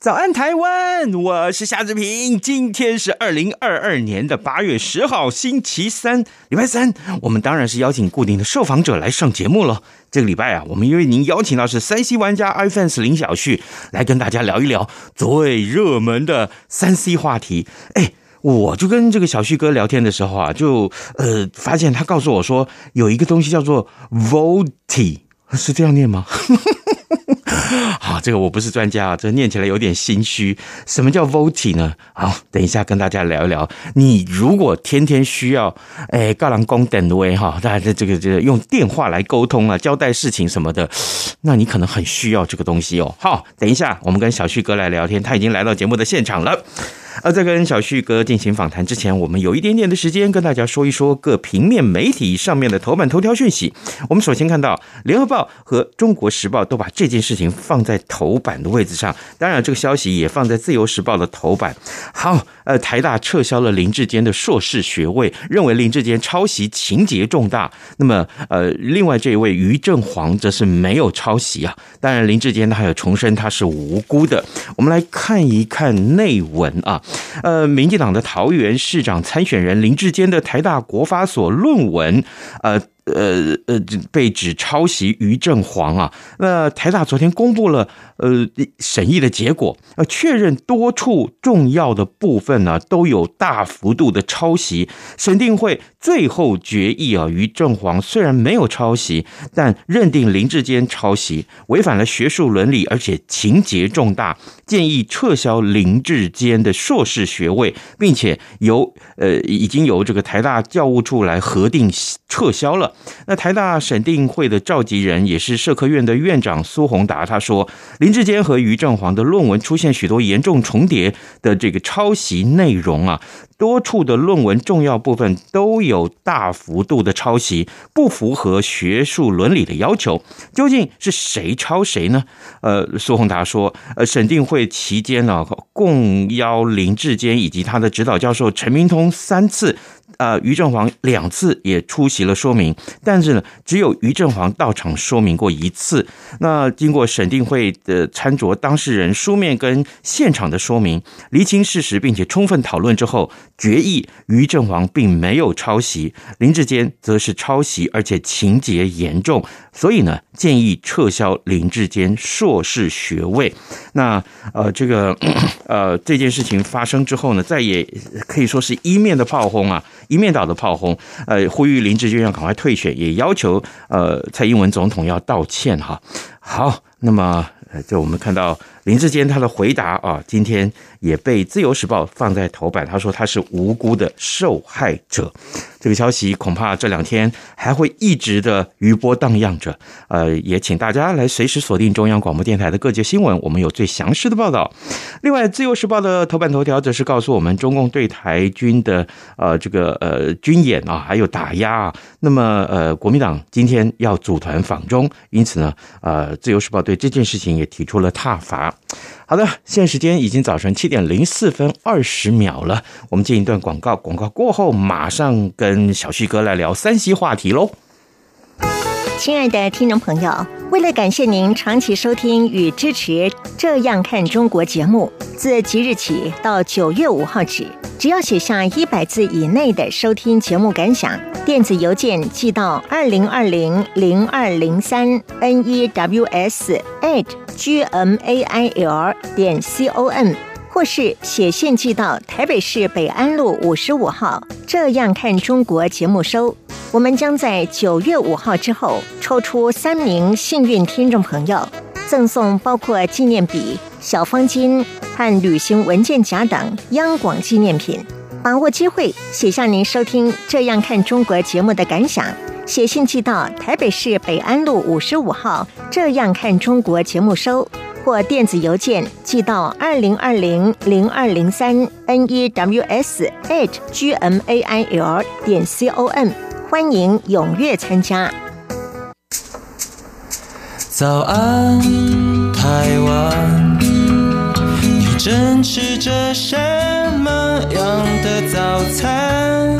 早安，台湾！我是夏志平。今天是二零二二年的八月十号，星期三，礼拜三。我们当然是邀请固定的受访者来上节目了。这个礼拜啊，我们因为您邀请到是三 C 玩家 iFans 林小旭来跟大家聊一聊最热门的三 C 话题。哎，我就跟这个小旭哥聊天的时候啊，就呃发现他告诉我说，有一个东西叫做 VoLTE，是这样念吗？好，这个我不是专家啊，这念起来有点心虚。什么叫 voting 呢？好，等一下跟大家聊一聊。你如果天天需要，哎，高郎公等位哈，大家这个这个用电话来沟通啊，交代事情什么的，那你可能很需要这个东西哦。好，等一下我们跟小旭哥来聊天，他已经来到节目的现场了。而在跟小旭哥进行访谈之前，我们有一点点的时间跟大家说一说各平面媒体上面的头版头条讯息。我们首先看到《联合报》和《中国时报》都把这件事情放在头版的位置上，当然这个消息也放在《自由时报》的头版。好，呃，台大撤销了林志坚的硕士学位，认为林志坚抄袭情节重大。那么，呃，另外这一位于正煌则是没有抄袭啊。当然，林志坚他还有重申他是无辜的。我们来看一看内文啊。呃，民进党的桃园市长参选人林志坚的台大国发所论文，呃。呃呃，被指抄袭于正煌啊。那台大昨天公布了呃审议的结果，呃，确认多处重要的部分呢都有大幅度的抄袭。审定会最后决议啊，于正煌虽然没有抄袭，但认定林志坚抄袭，违反了学术伦理，而且情节重大，建议撤销林志坚的硕士学位，并且由呃已经由这个台大教务处来核定撤销了。那台大审定会的召集人也是社科院的院长苏宏达，他说林志坚和于正煌的论文出现许多严重重叠的这个抄袭内容啊，多处的论文重要部分都有大幅度的抄袭，不符合学术伦理的要求。究竟是谁抄谁呢？呃，苏宏达说，呃，审定会期间呢，共邀林志坚以及他的指导教授陈明通三次。呃，于正煌两次也出席了说明，但是呢，只有于正煌到场说明过一次。那经过审定会的参酌当事人书面跟现场的说明，厘清事实，并且充分讨论之后，决议于正煌并没有抄袭，林志坚则是抄袭，而且情节严重，所以呢，建议撤销林志坚硕士学位。那呃，这个呃这件事情发生之后呢，再也可以说是一面的炮轰啊。一面倒的炮轰，呃，呼吁林志坚要赶快退选，也要求呃蔡英文总统要道歉哈。好，那么呃，就我们看到林志坚他的回答啊，今天也被《自由时报》放在头版，他说他是无辜的受害者。这个消息恐怕这两天还会一直的余波荡漾着，呃，也请大家来随时锁定中央广播电台的各界新闻，我们有最详细的报道。另外，《自由时报》的头版头条则是告诉我们，中共对台军的呃这个呃军演啊，还有打压啊，那么呃国民党今天要组团访中，因此呢，呃，《自由时报》对这件事情也提出了挞伐。好的，现时间已经早晨七点零四分二十秒了，我们进一段广告，广告过后马上跟跟小旭哥来聊三 C 话题喽。亲爱的听众朋友，为了感谢您长期收听与支持《这样看中国》节目，自即日起到九月五号止，只要写下一百字以内的收听节目感想，电子邮件寄到二零二零零二零三 news at gmail 点 com，或是写信寄到台北市北安路五十五号。这样看中国节目收，我们将在九月五号之后抽出三名幸运听众朋友，赠送包括纪念笔、小方巾和旅行文件夹等央广纪念品。把握机会，写下您收听《这样看中国》节目的感想，写信寄到台北市北安路五十五号《这样看中国》节目收，或电子邮件寄到二零二零零二零三 n e w s h g m a i l 点 c o m，欢迎踊跃参加。早安，台湾，你正吃着什么样的早餐？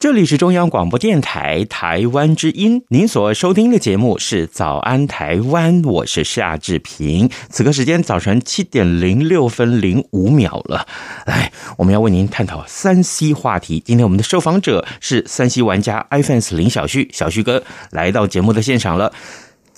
这里是中央广播电台台湾之音，您所收听的节目是《早安台湾》，我是夏志平。此刻时间早晨七点零六分零五秒了，来，我们要为您探讨三 C 话题。今天我们的受访者是三 C 玩家 iFans 林小旭，小旭哥来到节目的现场了。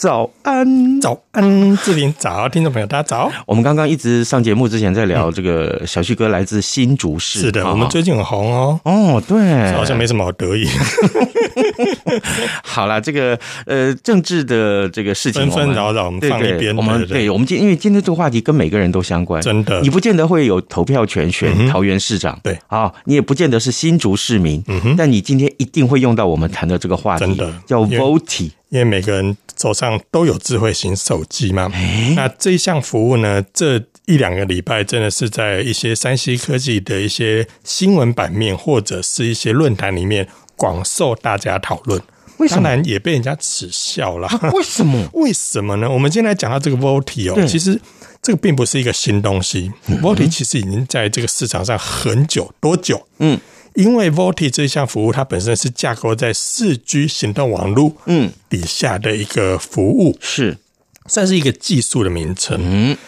早安，早安，志玲早，听众朋友大家早。我们刚刚一直上节目之前在聊这个小旭哥来自新竹市，是的，我们最近很红哦。哦，对，好像没什么好得意。好了，这个呃，政治的这个事情纷纷扰扰，我们放一边。我们对，我们今因为今天这个话题跟每个人都相关，真的，你不见得会有投票权选桃园市长，对。啊，你也不见得是新竹市民，嗯哼，但你今天一定会用到我们谈的这个话题，真的。叫 Voti。因为每个人手上都有智慧型手机嘛，那这一项服务呢，这一两个礼拜真的是在一些山西科技的一些新闻版面或者是一些论坛里面广受大家讨论。为什么？当然也被人家耻笑了。为什么？为什么呢？我们今天来讲到这个 Voti 哦，其实这个并不是一个新东西，Voti 其实已经在这个市场上很久，多久？嗯。因为 VoLTE 这项服务，它本身是架构在四 G 行动网络嗯底下的一个服务，是算是一个技术的名称。嗯，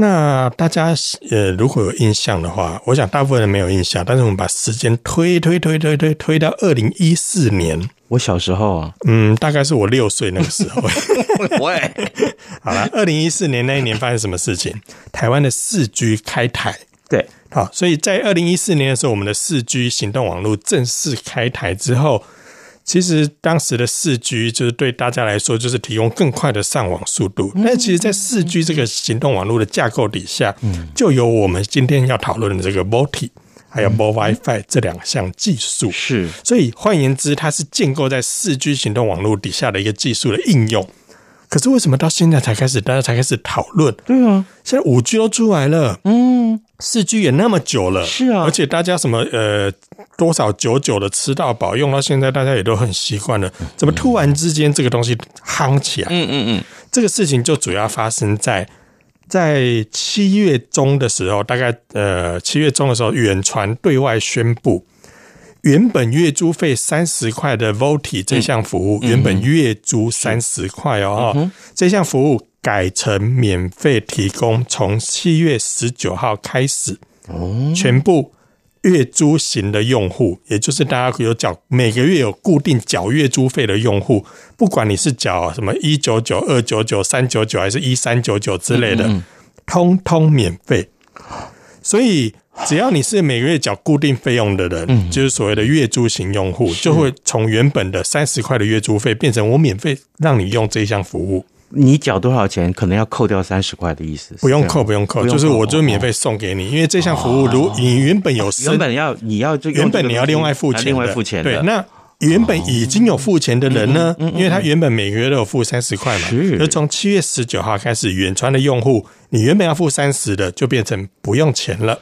那大家呃如果有印象的话，我想大部分人没有印象，但是我们把时间推推推推推推到二零一四年，我小时候啊，嗯，大概是我六岁那个时候。喂，好了，二零一四年那一年发生什么事情？台湾的四 G 开台。对，好，所以在二零一四年的时候，我们的四 G 行动网络正式开台之后，其实当时的四 G 就是对大家来说就是提供更快的上网速度。那其实，在四 G 这个行动网络的架构底下，就有我们今天要讨论的这个 VoLTE 还有 VoWiFi 这两项技术。是，所以换言之，它是建构在四 G 行动网络底下的一个技术的应用。可是为什么到现在才开始，大家才开始讨论？对啊，现在五 G 都出来了，嗯。四 G 也那么久了，是啊，而且大家什么呃多少久久的吃到饱，用到现在大家也都很习惯了。怎么突然之间这个东西夯起来？嗯嗯嗯，这个事情就主要发生在在七月中的时候，大概呃七月中的时候，远传对外宣布，原本月租费三十块的 VoLTE 这项服务，原本月租三十块哦，这项服务。改成免费提供，从七月十九号开始，全部月租型的用户，也就是大家有缴每个月有固定缴月租费的用户，不管你是缴什么一九九、二九九、三九九，还是一三九九之类的，通通免费。所以只要你是每个月缴固定费用的人，就是所谓的月租型用户，就会从原本的三十块的月租费变成我免费让你用这项服务。你缴多少钱，可能要扣掉三十块的意思？不用扣，不用扣，就是我就免费送给你，因为这项服务，如你原本有原本要你要原本你要另外付钱，另外付钱。对，那原本已经有付钱的人呢？因为他原本每个月都有付三十块嘛，是。就从七月十九号开始，远传的用户，你原本要付三十的，就变成不用钱了。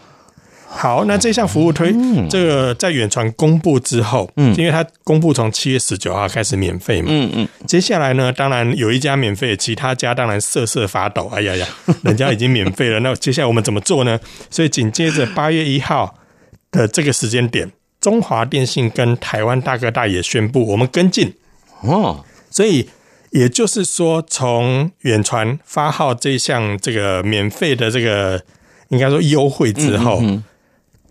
好，那这项服务推这个在远传公布之后，嗯，因为它公布从七月十九号开始免费嘛，嗯嗯，接下来呢，当然有一家免费，其他家当然瑟瑟发抖，哎呀呀，人家已经免费了，那接下来我们怎么做呢？所以紧接着八月一号的这个时间点，中华电信跟台湾大哥大也宣布我们跟进。哦，所以也就是说，从远传发号这项这个免费的这个应该说优惠之后。嗯嗯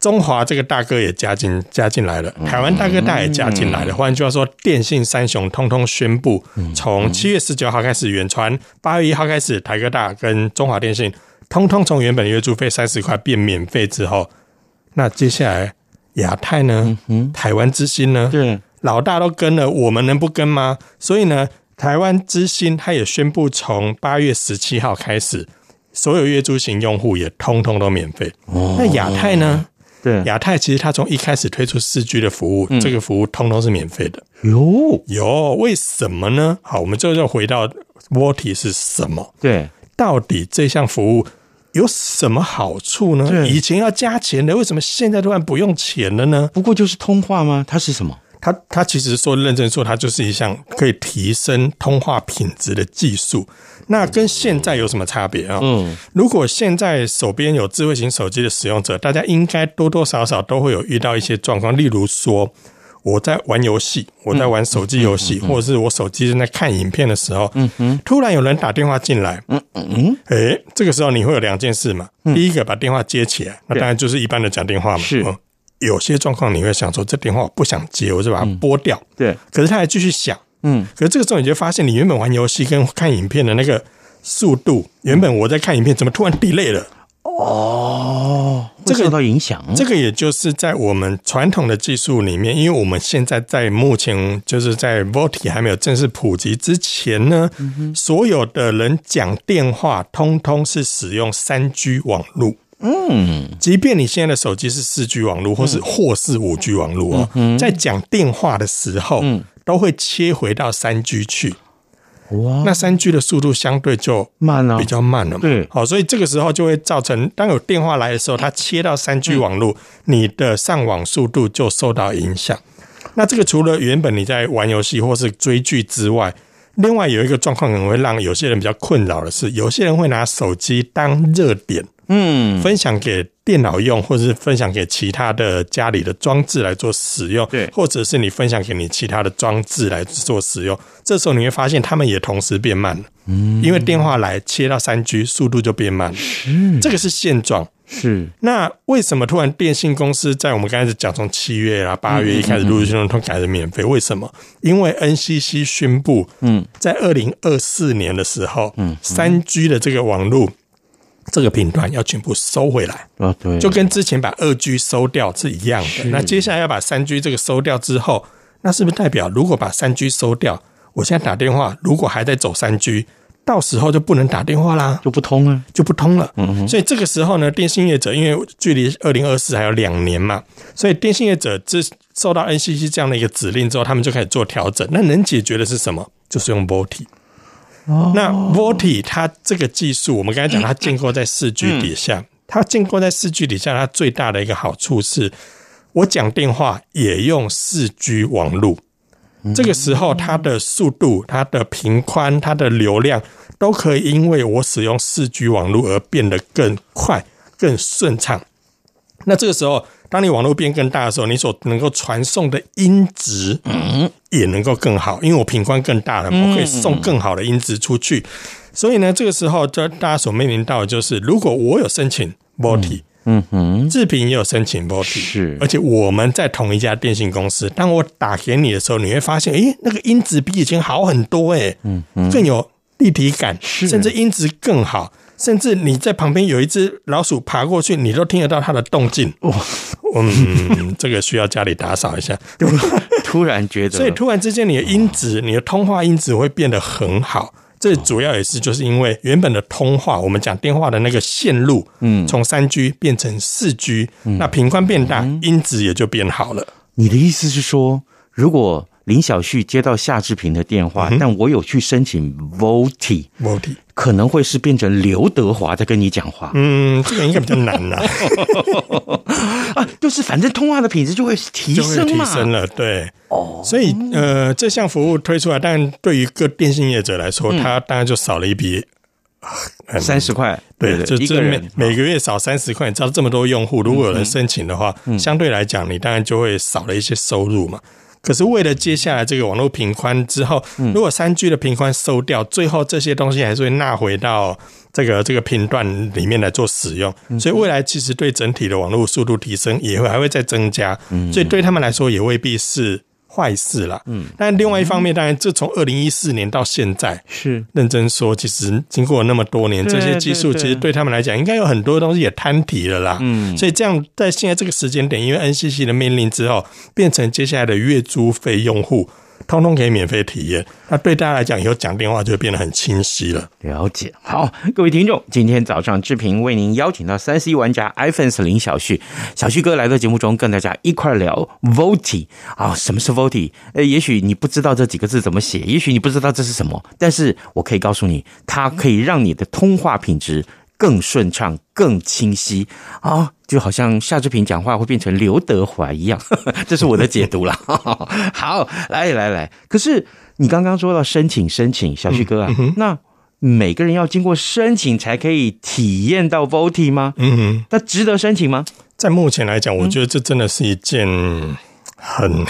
中华这个大哥也加进加进来了，台湾大哥大也加进来了。换句话说，电信三雄通通宣布，从七月十九号开始远传，八月一号开始台哥大跟中华电信通通从原本的月租费三十块变免费之后，那接下来亚太呢？嗯，台湾之星呢？对，老大都跟了，我们能不跟吗？所以呢，台湾之星它也宣布从八月十七号开始，所有月租型用户也通通都免费。哦，那亚太呢？对，亚太其实它从一开始推出四 G 的服务，嗯、这个服务通通是免费的。有有，为什么呢？好，我们最后就回到 VoLTE 是什么？对，到底这项服务有什么好处呢？以前要加钱的，为什么现在突然不用钱了呢？不过就是通话吗？它是什么？它它其实说认真说，它就是一项可以提升通话品质的技术。那跟现在有什么差别啊？嗯，如果现在手边有智慧型手机的使用者，大家应该多多少少都会有遇到一些状况，例如说我在玩游戏，我在玩手机游戏，或者是我手机正在看影片的时候，嗯哼，突然有人打电话进来，嗯嗯，诶，这个时候你会有两件事嘛？第一个把电话接起来，那当然就是一般的讲电话嘛。是，有些状况你会想说，这电话我不想接，我就把它拨掉。对，可是他还继续响。嗯，可是这个时候你就发现，你原本玩游戏跟看影片的那个速度，原本我在看影片，怎么突然 delay 了？哦，这个受到影响。这个也就是在我们传统的技术里面，因为我们现在在目前就是在 VoLTE 还没有正式普及之前呢，嗯、所有的人讲电话通通是使用三 G 网络。嗯，即便你现在的手机是四 G 网络，或是或是五 G 网络哦，嗯、在讲电话的时候，嗯。都会切回到三 G 去，哇，那三 G 的速度相对就慢了，比较慢了嘛。对，好，所以这个时候就会造成，当有电话来的时候，它切到三 G 网络，你的上网速度就受到影响。那这个除了原本你在玩游戏或是追剧之外，另外有一个状况可能会让有些人比较困扰的是，有些人会拿手机当热点。嗯，分享给电脑用，或者是分享给其他的家里的装置来做使用，对，或者是你分享给你其他的装置来做使用，这时候你会发现他们也同时变慢了，嗯，因为电话来切到三 G，速度就变慢了，是，这个是现状，是。那为什么突然电信公司在我们刚开始讲从七月啊八月一开始陆陆续续都改成免费？为什么？因为 NCC 宣布，嗯，在二零二四年的时候，嗯，三 G 的这个网络。这个频段要全部收回来啊，对，就跟之前把二 G 收掉是一样的。那接下来要把三 G 这个收掉之后，那是不是代表如果把三 G 收掉，我现在打电话如果还在走三 G，到时候就不能打电话啦，就不通了，就不通了。嗯哼，所以这个时候呢，电信业者因为距离二零二四还有两年嘛，所以电信业者这受到 NCC 这样的一个指令之后，他们就开始做调整。那能解决的是什么？就是用 VoLTE。那 VoLTE 它这个技术，我们刚才讲，它建构在四 G 底下。它建构在四 G 底下，它最大的一个好处是，我讲电话也用四 G 网络。这个时候，它的速度、它的频宽、它的流量，都可以因为我使用四 G 网络而变得更快、更顺畅。那这个时候，当你网络变更大的时候，你所能够传送的音质，嗯，也能够更好，因为我频宽更大了，我可以送更好的音质出去。所以呢，这个时候，就大家所面临到的就是，如果我有申请 VoLTE，嗯。哼，志平也有申请 VoLTE，是，而且我们在同一家电信公司，当我打给你的时候，你会发现，诶，那个音质比以前好很多，诶，嗯，更有立体感，甚至音质更好。甚至你在旁边有一只老鼠爬过去，你都听得到它的动静。哇，嗯，这个需要家里打扫一下。突然觉得，所以突然之间，你的音质，你的通话音质会变得很好。这主要也是就是因为原本的通话，我们讲电话的那个线路，嗯，从三 G 变成四 G，那频宽变大，音质也就变好了。你的意思是说，如果林小旭接到夏志平的电话，嗯、但我有去申请 VoLTE，VoLTE 可能会是变成刘德华在跟你讲话。嗯，这个应该比较难呐、啊。啊，就是反正通话的品质就会提升嘛，提升了，对。哦，所以呃，这项服务推出来，但对于各电信业者来说，他、嗯、当然就少了一笔三十块。对，就这每每个月少三十块。你知道这么多用户，如果有人申请的话，嗯、相对来讲，你当然就会少了一些收入嘛。可是为了接下来这个网络频宽之后，如果三 G 的频宽收掉，最后这些东西还是会纳回到这个这个频段里面来做使用。所以未来其实对整体的网络速度提升也会还会再增加。所以对他们来说也未必是坏事啦。嗯，但另外一方面，当然，这从二零一四年到现在，是认真说，其实经过了那么多年，这些技术其实对他们来讲，应该有很多东西也摊提了啦。嗯，所以这样在现在这个时间点，因为 NCC 的命令之后，变成接下来的月租费用户。通通可以免费体验，那对大家来讲，以后讲电话就变得很清晰了。了解，好，各位听众，今天早上志平为您邀请到三 C 玩家 iPhone 四林小旭，小旭哥来到节目中，跟大家一块聊 vote 啊，什么是 VoLTE？呃，也许你不知道这几个字怎么写，也许你不知道这是什么，但是我可以告诉你，它可以让你的通话品质。更顺畅、更清晰啊、哦，就好像夏志平讲话会变成刘德华一样，这是我的解读了。好，来来来，可是你刚刚说到申请申请，小旭哥啊，嗯、那每个人要经过申请才可以体验到 VoLTE 吗？嗯哼，那值得申请吗？在目前来讲，我觉得这真的是一件很、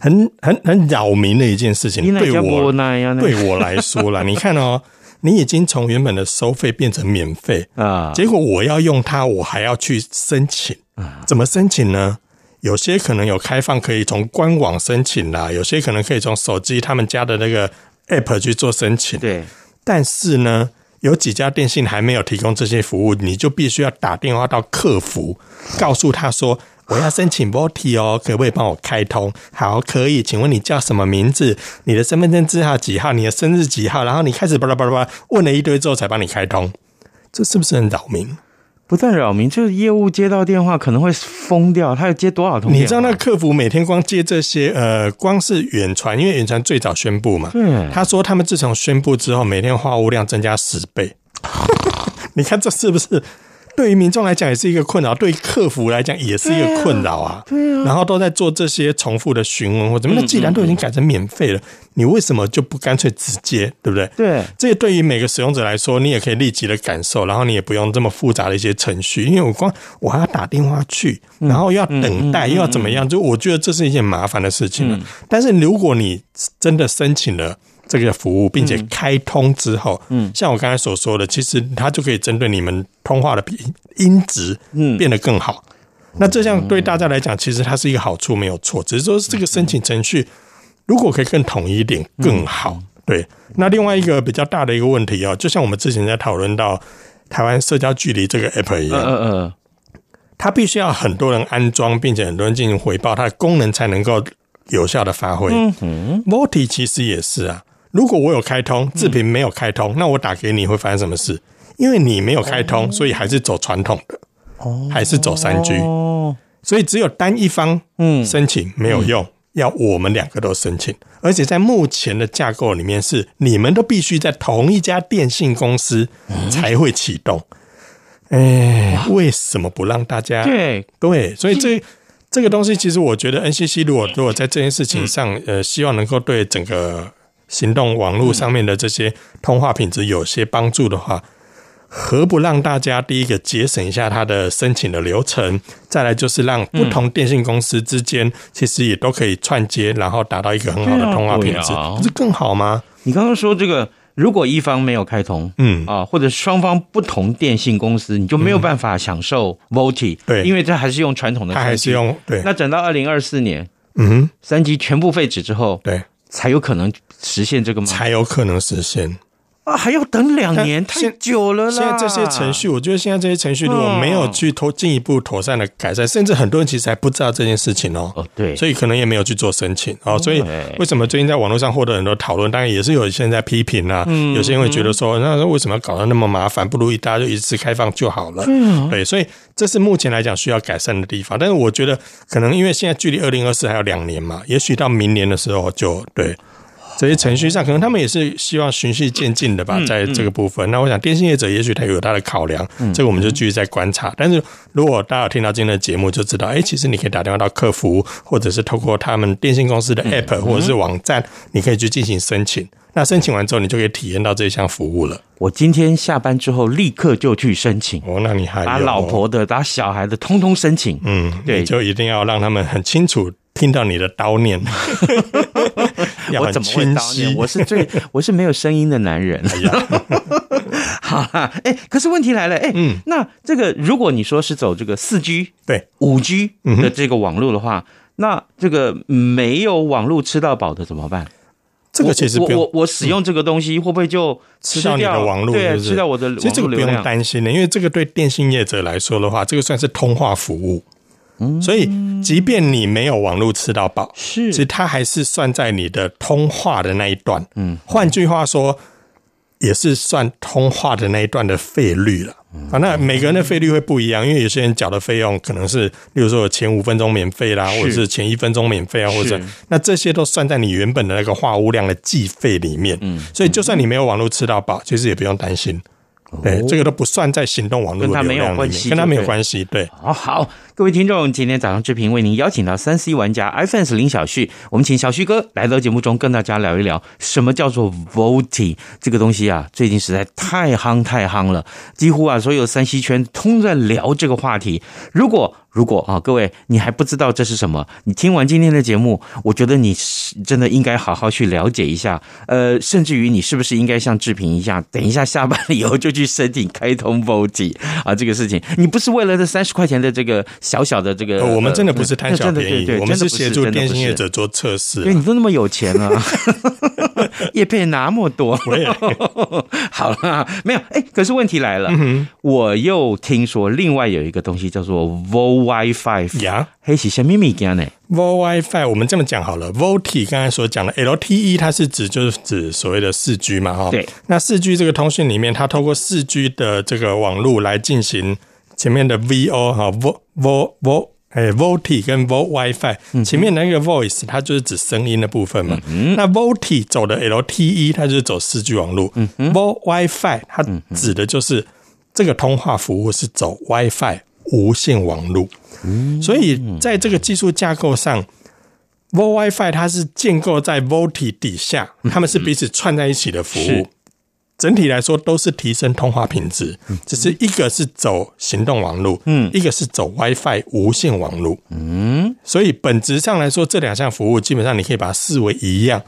很、很、很扰民的一件事情。对我对我来说啦，你看哦。你已经从原本的收费变成免费啊，结果我要用它，我还要去申请啊？怎么申请呢？有些可能有开放可以从官网申请啦，有些可能可以从手机他们家的那个 app 去做申请。对，但是呢，有几家电信还没有提供这些服务，你就必须要打电话到客服，告诉他说。我要申请 VoLTE 哦，可不可以帮我开通？好，可以。请问你叫什么名字？你的身份证字号几号？你的生日几号？然后你开始巴拉巴拉巴拉问了一堆之后才帮你开通，这是不是很扰民？不但扰民，就是业务接到电话可能会疯掉。他要接多少通？你知道那客服每天光接这些，呃，光是远传，因为远传最早宣布嘛，嗯，他说他们自从宣布之后，每天话务量增加十倍。你看这是不是？对于民众来讲也是一个困扰，对于客服来讲也是一个困扰啊。对啊，然后都在做这些重复的询问或怎么，那既然都已经改成免费了，你为什么就不干脆直接，对不对？对，这也对于每个使用者来说，你也可以立即的感受，然后你也不用这么复杂的一些程序，因为我光我还要打电话去，然后又要等待，又要怎么样？就我觉得这是一件麻烦的事情了。但是如果你真的申请了。这个服务，并且开通之后，嗯，像我刚才所说的，其实它就可以针对你们通话的音质，嗯，变得更好。那这样对大家来讲，其实它是一个好处，没有错。只是说这个申请程序如果可以更统一一点，更好。对。那另外一个比较大的一个问题哦，就像我们之前在讨论到台湾社交距离这个 app 一样，嗯嗯，它必须要很多人安装，并且很多人进行回报，它的功能才能够有效的发挥。嗯哼 m o t i 其实也是啊。如果我有开通，志平没有开通，嗯、那我打给你会发生什么事？因为你没有开通，所以还是走传统的，哦、还是走三 G，所以只有单一方嗯。申请没有用，嗯、要我们两个都申请，而且在目前的架构里面是你们都必须在同一家电信公司才会启动。哎、为什么不让大家？对。对，所以这这个东西其实我觉得 NCC 如果如果在这件事情上，呃，希望能够对整个。行动网络上面的这些通话品质有些帮助的话，何不让大家第一个节省一下它的申请的流程？再来就是让不同电信公司之间其实也都可以串接，然后达到一个很好的通话品质，不是更好吗？你刚刚说这个，如果一方没有开通，嗯啊，或者双方不同电信公司，你就没有办法享受 VoLTE，对，因为这还是用传统的，它还是用对。那等到二零二四年，嗯，三 G 全部废止之后，对。才有可能实现这个吗？才有可能实现。啊，还要等两年，太久了啦！现在这些程序，我觉得现在这些程序如果没有去投进一步妥善的改善，甚至很多人其实还不知道这件事情哦。哦，对，所以可能也没有去做申请哦。所以为什么最近在网络上获得很多讨论？当然也是有些人在批评啊。嗯，有些人会觉得说，那为什么要搞得那么麻烦？不如大家就一次开放就好了。嗯，对，所以这是目前来讲需要改善的地方。但是我觉得，可能因为现在距离二零二四还有两年嘛，也许到明年的时候就对。这些程序上，可能他们也是希望循序渐进的吧，在这个部分。那我想，电信业者也许他有他的考量，这个我们就继续在观察。但是如果大家有听到今天的节目，就知道，哎，其实你可以打电话到客服，或者是透过他们电信公司的 App 或者是网站，你可以去进行申请。那申请完之后，你就可以体验到这项服务了。我今天下班之后立刻就去申请。哦，那你还把老婆的、把小孩的通通申请。嗯，对，就一定要让他们很清楚听到你的叨念。我怎么会叨念？我是最我是没有声音的男人。哎呀，好啦，哎，可是问题来了，哎，嗯，那这个如果你说是走这个四 G 对五 G 的这个网络的话，那这个没有网络吃到饱的怎么办？这个其实我我，我使用这个东西会不会就吃掉你的网络？对，吃掉我的。其实这个不用担心的，因为这个对电信业者来说的话，这个算是通话服务。嗯，所以即便你没有网络吃到饱，是，其实它还是算在你的通话的那一段。嗯，换句话说，也是算通话的那一段的费率了。啊，那每个人的费率会不一样，因为有些人缴的费用可能是，例如说前五分钟免费啦，或者是前一分钟免费啊，或者那这些都算在你原本的那个话务量的计费里面。嗯，所以就算你没有网络吃到饱，其实也不用担心。对，这个都不算在行动网络跟他没有关系，跟它没有关系。对，好好，各位听众，今天早上志平为您邀请到三 C 玩家 iPhone 林小旭，我们请小旭哥来到节目中跟大家聊一聊，什么叫做 VoLTE 这个东西啊？最近实在太夯太夯了，几乎啊所有三 C 圈通在聊这个话题。如果如果啊，各位你还不知道这是什么，你听完今天的节目，我觉得你是真的应该好好去了解一下。呃，甚至于你是不是应该像志平一样，等一下下班了以后就去申请开通 VoLTE 啊？这个事情，你不是为了这三十块钱的这个小小的这个，我们真的不是贪小便宜，对对对，我们是协助电信业者做测试。对，你都那么有钱啊，业配那么多，好了，没有哎，可是问题来了，嗯、我又听说另外有一个东西叫做 Vo。WiFi 呀，还是什么物件呢？Vo WiFi 我们这么讲好了。VoLTE 刚才所讲的 LTE，它是指就是指所谓的四 G 嘛，哈。对。那四 G 这个通讯里面，它透过四 G 的这个网络来进行前面的 VO 哈，Vo Vo Vo 哎，VoLTE 跟 VoWiFi 前面那个 Voice 它就是指声音的部分嘛。嗯。那 VoLTE 走的 LTE，它就是走四 G 网络。嗯。VoWiFi 它指的就是这个通话服务是走 WiFi。无线网络，所以在这个技术架构上，VoWiFi 它是建构在 VoLTE 底下，他们是彼此串在一起的服务。整体来说都是提升通话品质，只是一个是走行动网络，嗯，一个是走 WiFi 无线网络，嗯，所以本质上来说，这两项服务基本上你可以把它视为一样。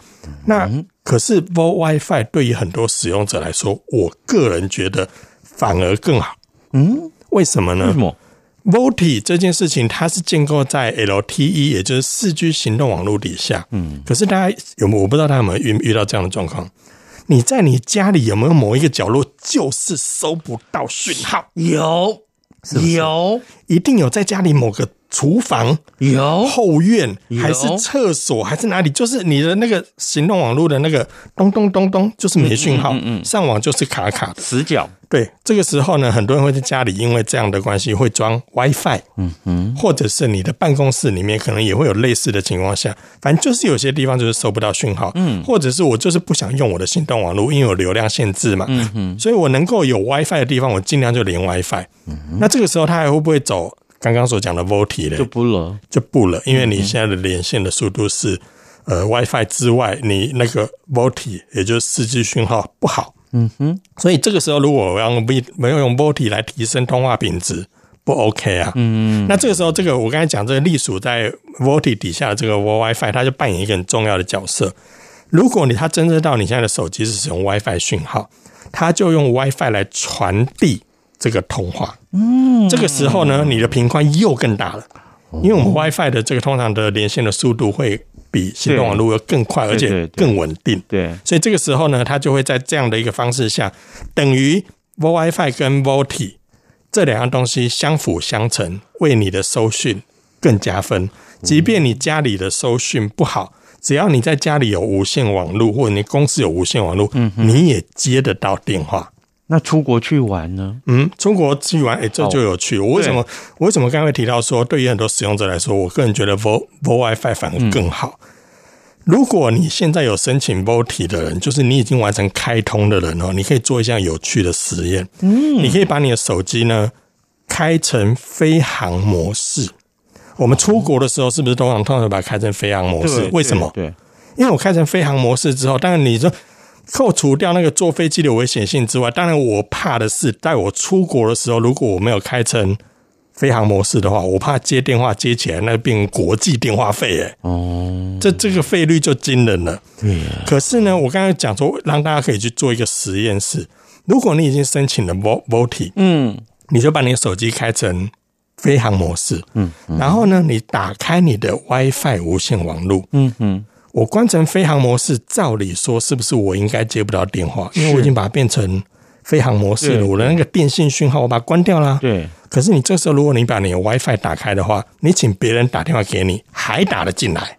那可是 VoWiFi 对于很多使用者来说，我个人觉得反而更好。嗯，为什么呢？为什么？VoLTE 这件事情，它是建构在 LTE，也就是四 G 行动网络底下。嗯，可是大家有没有？我不知道大家有没有遇遇到这样的状况？你在你家里有没有某一个角落就是收不到讯号？有，是是？有，一定有在家里某个厨房、有后院，还是厕所，还是哪里？就是你的那个行动网络的那个咚咚咚咚，就是没讯号，嗯嗯，上网就是卡卡的死角。对，这个时候呢，很多人会在家里因为这样的关系会装 WiFi，嗯嗯，或者是你的办公室里面可能也会有类似的情况下，反正就是有些地方就是收不到讯号，嗯，或者是我就是不想用我的行动网络，因为有流量限制嘛，嗯嗯，所以我能够有 WiFi 的地方，我尽量就连 WiFi，嗯，那这个时候它还会不会走刚刚所讲的 VoLTE 呢？就不了，就不了，因为你现在的连线的速度是呃 WiFi 之外，你那个 VoLTE 也就是四 G 讯号不好。嗯哼，所以这个时候如果我要用 V 没有用 VoLTE 来提升通话品质，不 OK 啊？嗯，那这个时候，这个我刚才讲这个隶属在 VoLTE 底下的这个 WiFi，它就扮演一个很重要的角色。如果你它侦测到你现在的手机是使用 WiFi 讯号，它就用 WiFi 来传递这个通话。嗯，这个时候呢，你的频宽又更大了，因为我们 WiFi 的这个通常的连线的速度会。比行动网络要更快，而且更稳定。对，所以这个时候呢，它就会在这样的一个方式下，等于 VoWiFi 跟 VoLTE 这两样东西相辅相成，为你的搜讯更加分。即便你家里的搜讯不好，只要你在家里有无线网络，或者你公司有无线网络，嗯，你也接得到电话。那出国去玩呢？嗯，出国去玩，哎、欸，这就有趣。我为什么？我为什么刚才会提到说，对于很多使用者来说，我个人觉得 Vo VoWiFi 反而更好。嗯、如果你现在有申请 VoLTE 的人，就是你已经完成开通的人哦，你可以做一项有趣的实验。嗯，你可以把你的手机呢开成飞航模式。我们出国的时候，是不是通常通常把它开成飞航模式？为什么？对，因为我开成飞航模式之后，当然你说。扣除掉那个坐飞机的危险性之外，当然我怕的是，在我出国的时候，如果我没有开成飞航模式的话，我怕接电话接起来那变国际电话费，哎，哦，这这个费率就惊人了。嗯，可是呢，我刚才讲说，让大家可以去做一个实验室，如果你已经申请了 VoLTE，嗯，你就把你的手机开成飞航模式，嗯，然后呢，你打开你的 WiFi 无线网络，嗯嗯，我关成飞行模式，照理说是不是我应该接不到电话？因为我已经把它变成飞行模式了，我的那个电信讯号我把它关掉了。对。可是你这时候，如果你把你的 WiFi 打开的话，你请别人打电话给你，还打得进来，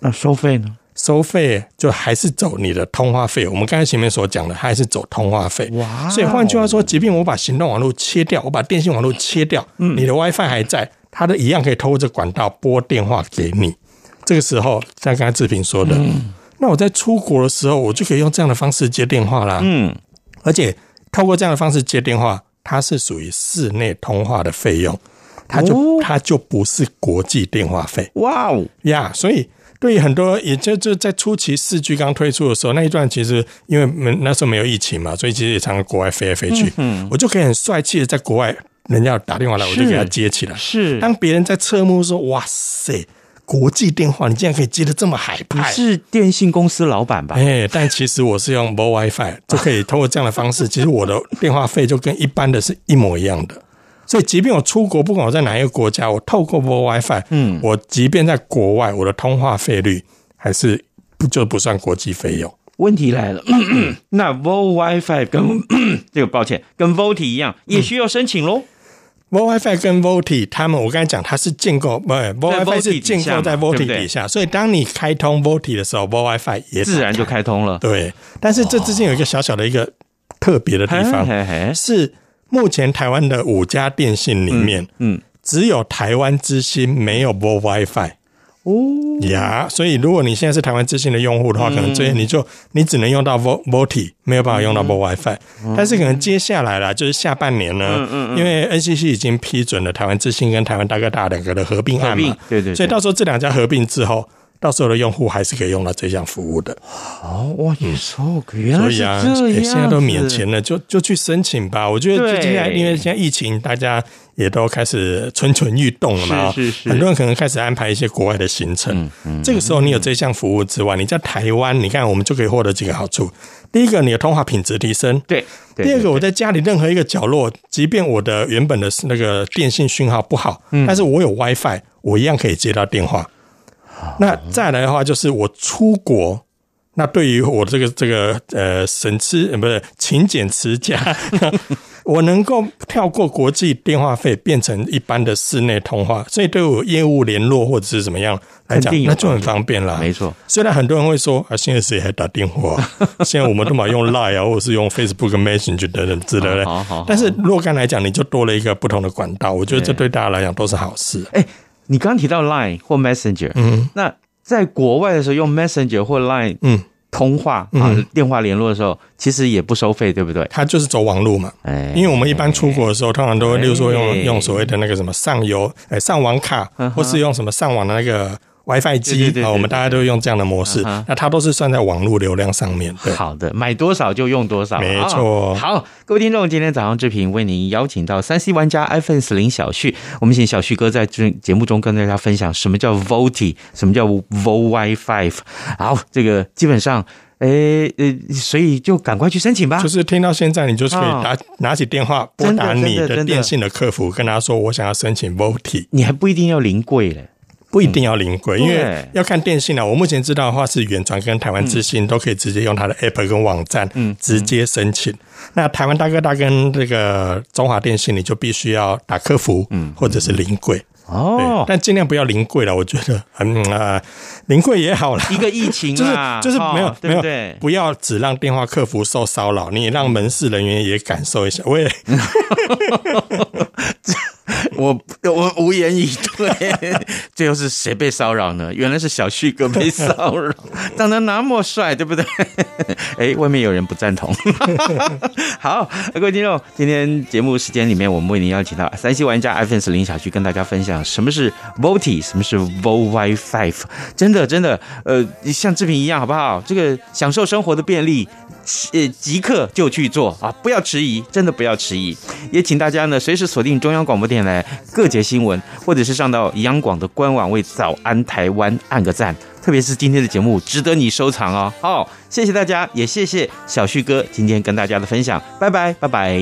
那收费呢？收费就还是走你的通话费，我们刚才前面所讲的，还是走通话费。哇！所以换句话说，即便我把行动网络切掉，我把电信网络切掉，嗯，你的 WiFi 还在，它的一样可以透过这管道拨电话给你。这个时候，像刚才志平说的，嗯，那我在出国的时候，我就可以用这样的方式接电话啦。嗯，而且透过这样的方式接电话，它是属于室内通话的费用，它就它就不是国际电话费。哇哦呀！Yeah, 所以。对于很多，也就就在初期四 G 刚推出的时候，那一段其实因为没那时候没有疫情嘛，所以其实也常常国外飞来飞去。嗯，我就可以很帅气的在国外，人家打电话来，我就给他接起来。是，当别人在侧目说：“哇塞，国际电话，你竟然可以接得这么海派！”你是电信公司老板吧？哎，但其实我是用 VoWiFi，就可以通过这样的方式，其实我的电话费就跟一般的是一模一样的。所以，即便我出国，不管我在哪一个国家，我透过 VoWiFi，嗯，我即便在国外，我的通话费率还是不就不算国际费用。问题来了，那 VoWiFi 跟 这个抱歉，跟 VoLTE 一样，也需要申请喽。VoWiFi 跟 VoLTE，他们我刚才讲，它是建构不，VoWiFi 是建构在 VoLTE 底下，所以当你开通 VoLTE 的时候，VoWiFi 也自然就开通了。对，但是这之间有一个小小的一个特别的地方，是。目前台湾的五家电信里面，嗯，嗯只有台湾之星没有 VoWiFi 哦。呀，所以如果你现在是台湾之星的用户的话，嗯、可能这些你就你只能用到 VoLTE，没有办法用到 VoWiFi。嗯、但是可能接下来啦，就是下半年呢，因为 NCC 已经批准了台湾之星跟台湾大哥大两个的合并案嘛，对对，所以到时候这两家合并之后。到时候的用户还是可以用到这项服务的。哦，哇，也是原来是这样，所以啊，现在都免钱了，就就去申请吧。我觉得最近因为现在疫情，大家也都开始蠢蠢欲动了嘛。是是是，很多人可能开始安排一些国外的行程。嗯嗯，这个时候你有这项服务之外，你在台湾，你看我们就可以获得几个好处。第一个，你的通话品质提升。对。第二个，我在家里任何一个角落，即便我的原本的那个电信讯号不好，但是我有 WiFi，我一样可以接到电话。那再来的话，就是我出国，那对于我这个这个呃省吃呃不是勤俭持家，我能够跳过国际电话费，变成一般的室内通话，所以对我业务联络或者是怎么样来讲，那就很方便了。没错，虽然很多人会说啊，现在谁还打电话？现在我们都嘛用 Line 啊，或者是用 Facebook Messenger 等等之类的。好好。但是若干来讲，你就多了一个不同的管道，我觉得这对大家来讲都是好事。哎。你刚刚提到 Line 或 Messenger，嗯，那在国外的时候用 Messenger 或 Line，嗯，通话啊，电话联络的时候，其实也不收费，对不对？它就是走网路嘛，哎，因为我们一般出国的时候，通常都会，例如说用用所谓的那个什么上游，哎，上网卡，或是用什么上网的那个。WiFi 机啊，我们大家都用这样的模式，那它都是算在网络流量上面。对，好的，买多少就用多少，没错。好，各位听众，今天早上志平为您邀请到三 C 玩家 iPhone 四零小旭，我们请小旭哥在这节目中跟大家分享什么叫 VoLTE，什么叫 VoWiFi。好，这个基本上，诶呃，所以就赶快去申请吧。就是听到现在，你就可以拿拿起电话拨打你的电信的客服，跟他说我想要申请 VoLTE，你还不一定要临柜嘞。不一定要临柜，因为要看电信啊。我目前知道的话是远传跟台湾之星都可以直接用它的 App 跟网站，直接申请。那台湾大哥大跟这个中华电信，你就必须要打客服，或者是临柜哦。但尽量不要临柜了，我觉得嗯啊，临柜也好了。一个疫情啊，就是就是没有没有，不要只让电话客服受骚扰，你也让门市人员也感受一下。我也。我我无言以对，最后是谁被骚扰呢？原来是小旭哥被骚扰，长得那么帅，对不对？哎，外面有人不赞同。好，各位听众，今天节目时间里面，我们为您邀请到三 C 玩家 iPhone 四零小旭跟大家分享什么是 VoLTE，什么是 VoWiFi。真的，真的，呃，像志平一样，好不好？这个享受生活的便利。呃，即刻就去做啊！不要迟疑，真的不要迟疑。也请大家呢，随时锁定中央广播电台各节新闻，或者是上到央广的官网为“早安台湾”按个赞。特别是今天的节目，值得你收藏哦。好，谢谢大家，也谢谢小旭哥今天跟大家的分享。拜拜，拜拜。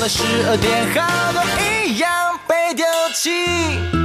了十二点，好多一样被丢弃。